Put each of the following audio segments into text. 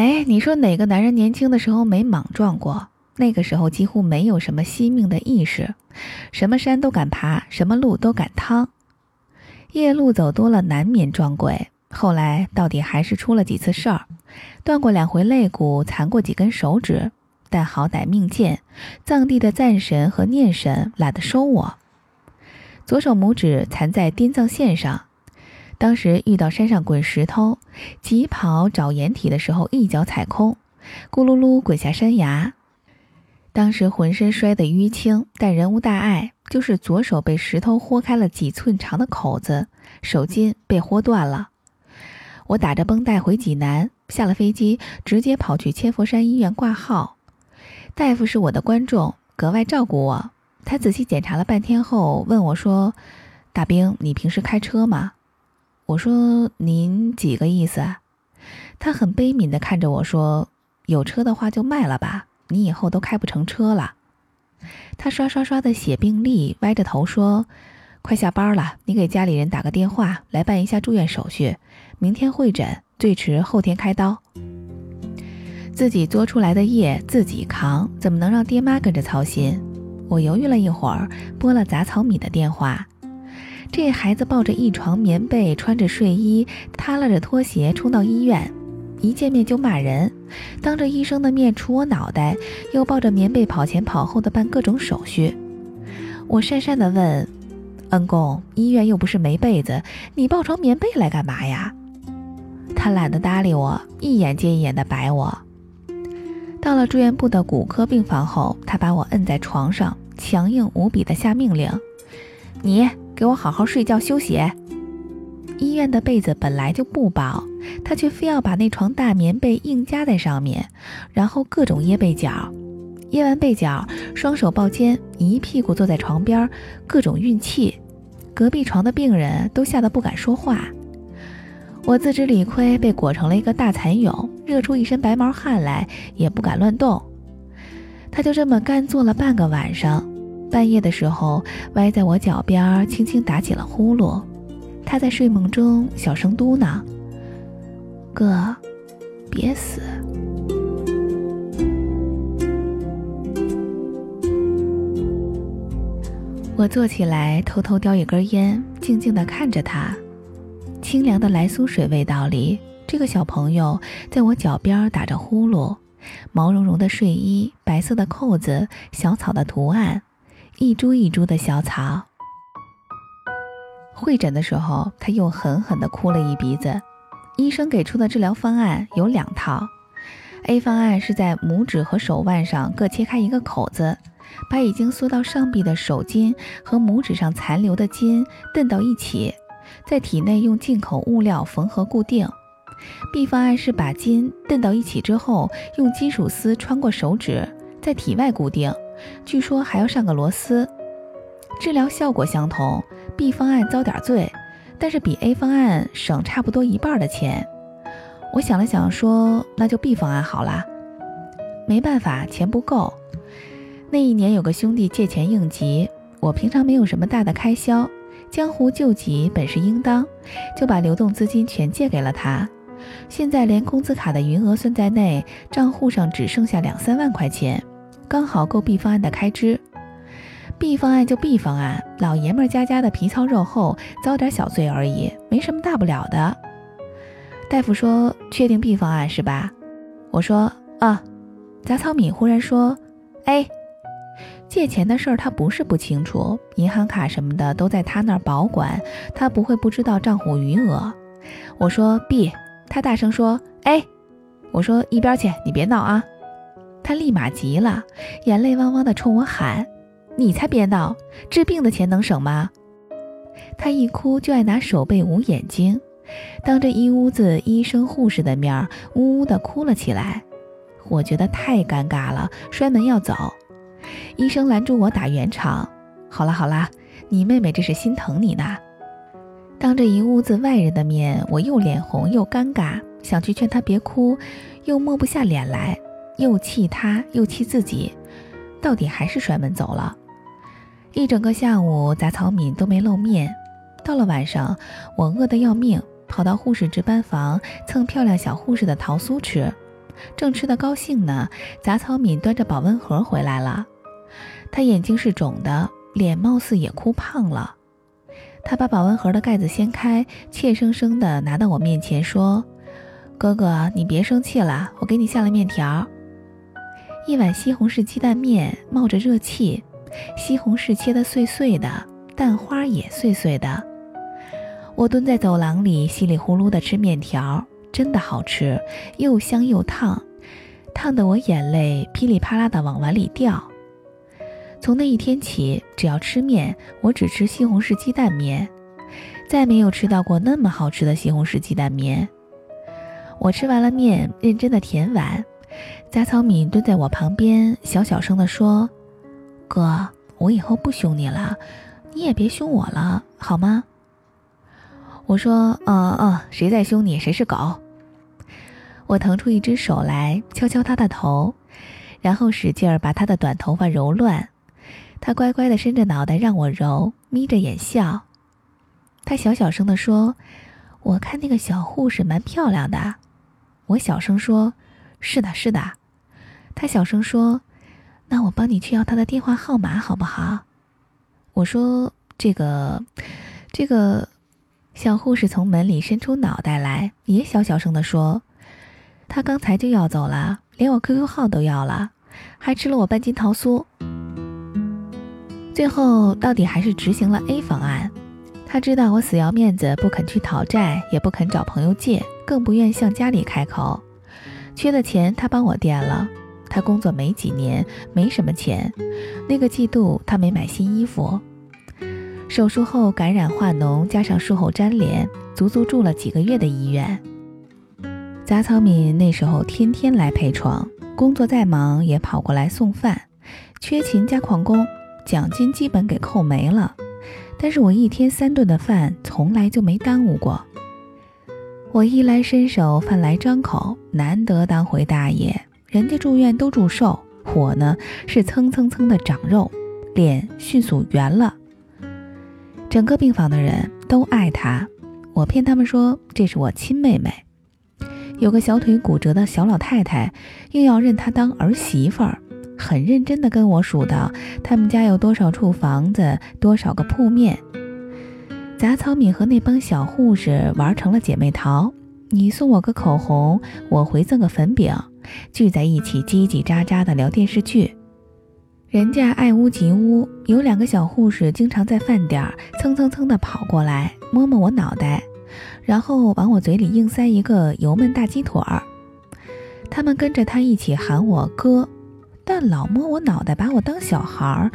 哎，你说哪个男人年轻的时候没莽撞过？那个时候几乎没有什么惜命的意识，什么山都敢爬，什么路都敢趟。夜路走多了，难免撞鬼。后来到底还是出了几次事儿，断过两回肋骨，残过几根手指。但好歹命贱，藏地的赞神和念神懒得收我。左手拇指残在滇藏线上。当时遇到山上滚石头，急跑找掩体的时候，一脚踩空，咕噜噜滚下山崖。当时浑身摔得淤青，但人无大碍，就是左手被石头豁开了几寸长的口子，手筋被豁断了。我打着绷带回济南，下了飞机直接跑去千佛山医院挂号。大夫是我的观众，格外照顾我。他仔细检查了半天后，问我说：“大兵，你平时开车吗？”我说：“您几个意思？”他很悲悯地看着我说：“有车的话就卖了吧，你以后都开不成车了。”他刷刷刷的写病历，歪着头说：“快下班了，你给家里人打个电话，来办一下住院手续，明天会诊，最迟后天开刀。自己作出来的业自己扛，怎么能让爹妈跟着操心？”我犹豫了一会儿，拨了杂草米的电话。这孩子抱着一床棉被，穿着睡衣，耷拉着拖鞋冲到医院，一见面就骂人，当着医生的面杵我脑袋，又抱着棉被跑前跑后的办各种手续。我讪讪地问：“恩公，医院又不是没被子，你抱床棉被来干嘛呀？”他懒得搭理我，一眼接一眼地白我。到了住院部的骨科病房后，他把我摁在床上，强硬无比地下命令：“你。”给我好好睡觉休息。医院的被子本来就不薄，他却非要把那床大棉被硬加在上面，然后各种掖被角。掖完被角，双手抱肩，一屁股坐在床边，各种运气。隔壁床的病人都吓得不敢说话。我自知理亏，被裹成了一个大蚕蛹，热出一身白毛汗来，也不敢乱动。他就这么干坐了半个晚上。半夜的时候，歪在我脚边，轻轻打起了呼噜。他在睡梦中小声嘟囔：“哥，别死。”我坐起来，偷偷叼一根烟，静静地看着他。清凉的来苏水味道里，这个小朋友在我脚边打着呼噜，毛茸茸的睡衣，白色的扣子，小草的图案。一株一株的小草。会诊的时候，他又狠狠地哭了一鼻子。医生给出的治疗方案有两套：A 方案是在拇指和手腕上各切开一个口子，把已经缩到上臂的手筋和拇指上残留的筋扽到一起，在体内用进口物料缝合固定；B 方案是把筋扽到一起之后，用金属丝穿过手指，在体外固定。据说还要上个螺丝，治疗效果相同。B 方案遭点罪，但是比 A 方案省差不多一半的钱。我想了想，说那就 B 方案好了。没办法，钱不够。那一年有个兄弟借钱应急，我平常没有什么大的开销，江湖救急本是应当，就把流动资金全借给了他。现在连工资卡的余额算在内，账户上只剩下两三万块钱。刚好够 B 方案的开支，B 方案就 B 方案，老爷们家家的皮糙肉厚，遭点小罪而已，没什么大不了的。大夫说：“确定 B 方案是吧？”我说：“啊。”杂草米忽然说：“哎，借钱的事儿他不是不清楚，银行卡什么的都在他那儿保管，他不会不知道账户余额。”我说：“B。”他大声说：“哎！”我说：“一边去，你别闹啊！”他立马急了，眼泪汪汪的冲我喊：“你才别闹！治病的钱能省吗？”他一哭就爱拿手背捂眼睛，当着一屋子医生护士的面，呜呜的哭了起来。我觉得太尴尬了，摔门要走。医生拦住我打圆场：“好了好了，你妹妹这是心疼你呢。”当着一屋子外人的面，我又脸红又尴尬，想去劝他别哭，又抹不下脸来。又气他，又气自己，到底还是摔门走了。一整个下午，杂草敏都没露面。到了晚上，我饿得要命，跑到护士值班房蹭漂亮小护士的桃酥吃。正吃得高兴呢，杂草敏端着保温盒回来了。他眼睛是肿的，脸貌似也哭胖了。他把保温盒的盖子掀开，怯生生地拿到我面前说：“哥哥，你别生气了，我给你下了面条。一碗西红柿鸡蛋面，冒着热气，西红柿切得碎碎的，蛋花也碎碎的。我蹲在走廊里，稀里呼噜地吃面条，真的好吃，又香又烫，烫得我眼泪噼里啪啦地往碗里掉。”从那一天起，只要吃面，我只吃西红柿鸡蛋面，再没有吃到过那么好吃的西红柿鸡蛋面。我吃完了面，认真的舔碗，杂草米蹲在我旁边，小小声地说：“哥，我以后不凶你了，你也别凶我了，好吗？”我说：“嗯嗯，谁再凶你，谁是狗。”我腾出一只手来，敲敲他的头，然后使劲儿把他的短头发揉乱。他乖乖地伸着脑袋让我揉，眯着眼笑。他小小声地说：“我看那个小护士蛮漂亮的。”我小声说：“是的，是的。”他小声说：“那我帮你去要他的电话号码好不好？”我说：“这个，这个。”小护士从门里伸出脑袋来，也小小声地说：“他刚才就要走了，连我 QQ 号都要了，还吃了我半斤桃酥。”最后到底还是执行了 A 方案。他知道我死要面子，不肯去讨债，也不肯找朋友借，更不愿向家里开口。缺的钱他帮我垫了。他工作没几年，没什么钱。那个季度他没买新衣服。手术后感染化脓，加上术后粘连，足足住了几个月的医院。杂草敏那时候天天来陪床，工作再忙也跑过来送饭，缺勤加旷工。奖金基本给扣没了，但是我一天三顿的饭从来就没耽误过。我衣来伸手，饭来张口，难得当回大爷。人家住院都住瘦，我呢是蹭蹭蹭的长肉，脸迅速圆了。整个病房的人都爱她，我骗他们说这是我亲妹妹。有个小腿骨折的小老太太，硬要认她当儿媳妇儿。很认真地跟我数到他们家有多少处房子，多少个铺面。杂草米和那帮小护士玩成了姐妹淘，你送我个口红，我回赠个粉饼，聚在一起叽叽喳喳地聊电视剧。人家爱屋及乌，有两个小护士经常在饭点儿蹭蹭蹭地跑过来摸摸我脑袋，然后往我嘴里硬塞一个油焖大鸡腿儿。他们跟着他一起喊我哥。但老摸我脑袋，把我当小孩儿，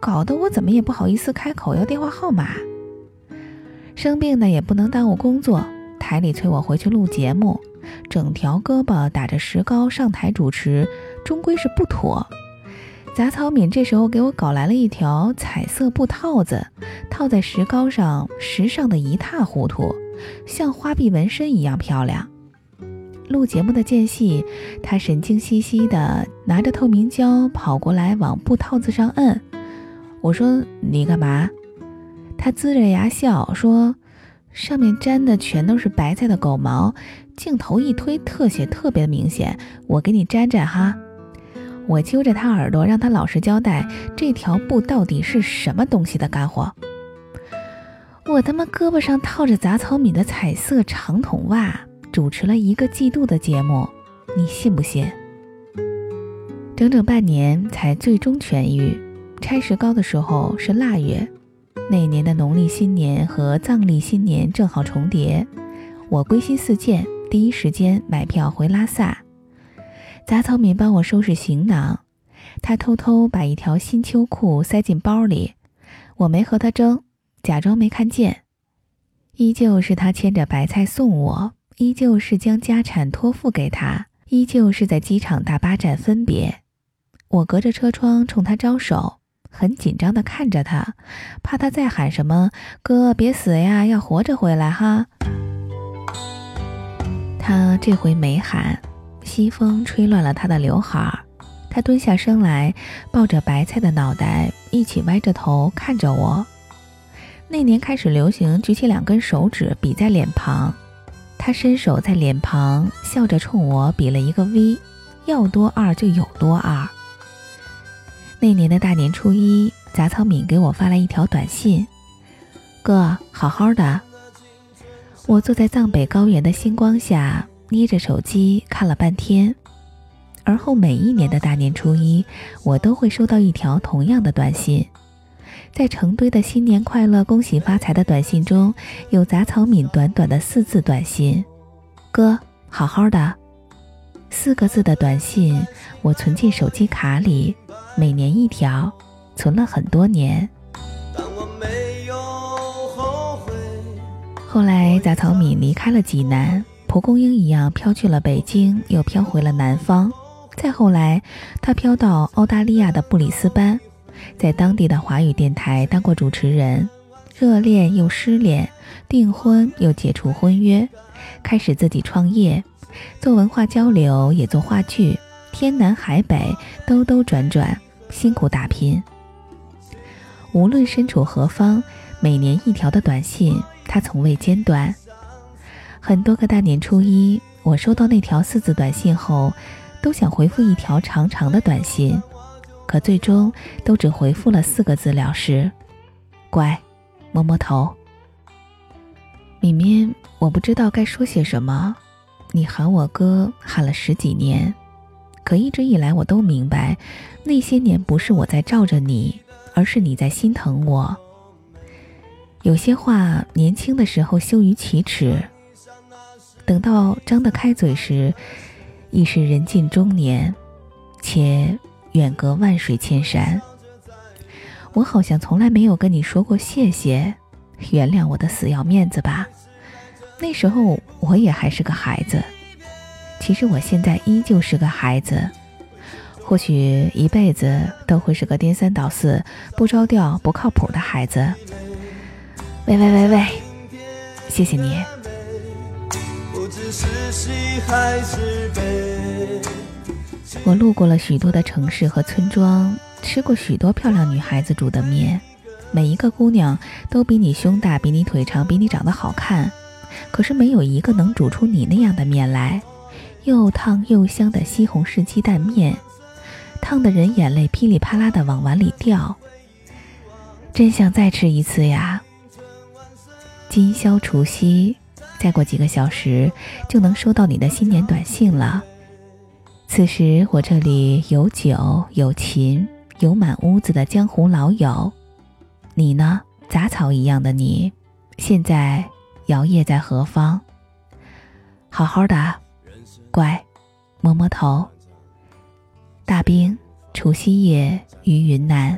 搞得我怎么也不好意思开口要电话号码。生病呢也不能耽误工作，台里催我回去录节目，整条胳膊打着石膏上台主持，终归是不妥。杂草敏这时候给我搞来了一条彩色布套子，套在石膏上，时尚的一塌糊涂，像花臂纹身一样漂亮。录节目的间隙，他神经兮兮的拿着透明胶跑过来往布套子上摁。我说：“你干嘛？”他龇着牙笑说：“上面粘的全都是白菜的狗毛，镜头一推，特写特别明显。我给你粘粘哈。”我揪着他耳朵，让他老实交代这条布到底是什么东西的干货。我他妈胳膊上套着杂草米的彩色长筒袜。主持了一个季度的节目，你信不信？整整半年才最终痊愈。拆石膏的时候是腊月，那年的农历新年和藏历新年正好重叠。我归心似箭，第一时间买票回拉萨。杂草敏帮我收拾行囊，他偷偷把一条新秋裤塞进包里，我没和他争，假装没看见。依旧是他牵着白菜送我。依旧是将家产托付给他，依旧是在机场大巴站分别。我隔着车窗冲他招手，很紧张地看着他，怕他再喊什么“哥，别死呀，要活着回来哈”。他这回没喊，西风吹乱了他的刘海儿。他蹲下身来，抱着白菜的脑袋，一起歪着头看着我。那年开始流行举起两根手指比在脸庞。他伸手在脸庞，笑着冲我比了一个 V，要多二就有多二。那年的大年初一，杂草敏给我发来一条短信：“哥，好好的。”我坐在藏北高原的星光下，捏着手机看了半天。而后每一年的大年初一，我都会收到一条同样的短信。在成堆的“新年快乐，恭喜发财”的短信中，有杂草敏短短的四字短信：“哥，好好的。”四个字的短信，我存进手机卡里，每年一条，存了很多年。后来，杂草敏离开了济南，蒲公英一样飘去了北京，又飘回了南方。再后来，他飘到澳大利亚的布里斯班。在当地的华语电台当过主持人，热恋又失恋，订婚又解除婚约，开始自己创业，做文化交流，也做话剧，天南海北，兜兜转转，辛苦打拼。无论身处何方，每年一条的短信，他从未间断。很多个大年初一，我收到那条四字短信后，都想回复一条长长的短信。可最终都只回复了四个字了事，乖，摸摸头。敏敏，我不知道该说些什么。你喊我哥喊了十几年，可一直以来我都明白，那些年不是我在罩着你，而是你在心疼我。有些话年轻的时候羞于启齿，等到张得开嘴时，已是人近中年，且。远隔万水千山，我好像从来没有跟你说过谢谢，原谅我的死要面子吧。那时候我也还是个孩子，其实我现在依旧是个孩子，或许一辈子都会是个颠三倒四、不着调、不靠谱的孩子。喂喂喂喂，谢谢你。我路过了许多的城市和村庄，吃过许多漂亮女孩子煮的面，每一个姑娘都比你胸大，比你腿长，比你长得好看，可是没有一个能煮出你那样的面来，又烫又香的西红柿鸡蛋面，烫的人眼泪噼里啪啦的往碗里掉，真想再吃一次呀！今宵除夕，再过几个小时就能收到你的新年短信了。此时我这里有酒有琴，有满屋子的江湖老友。你呢？杂草一样的你，现在摇曳在何方？好好的，乖，摸摸头。大兵，除夕夜于云南。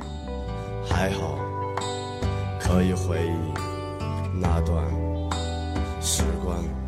还好，可以回忆那段时光。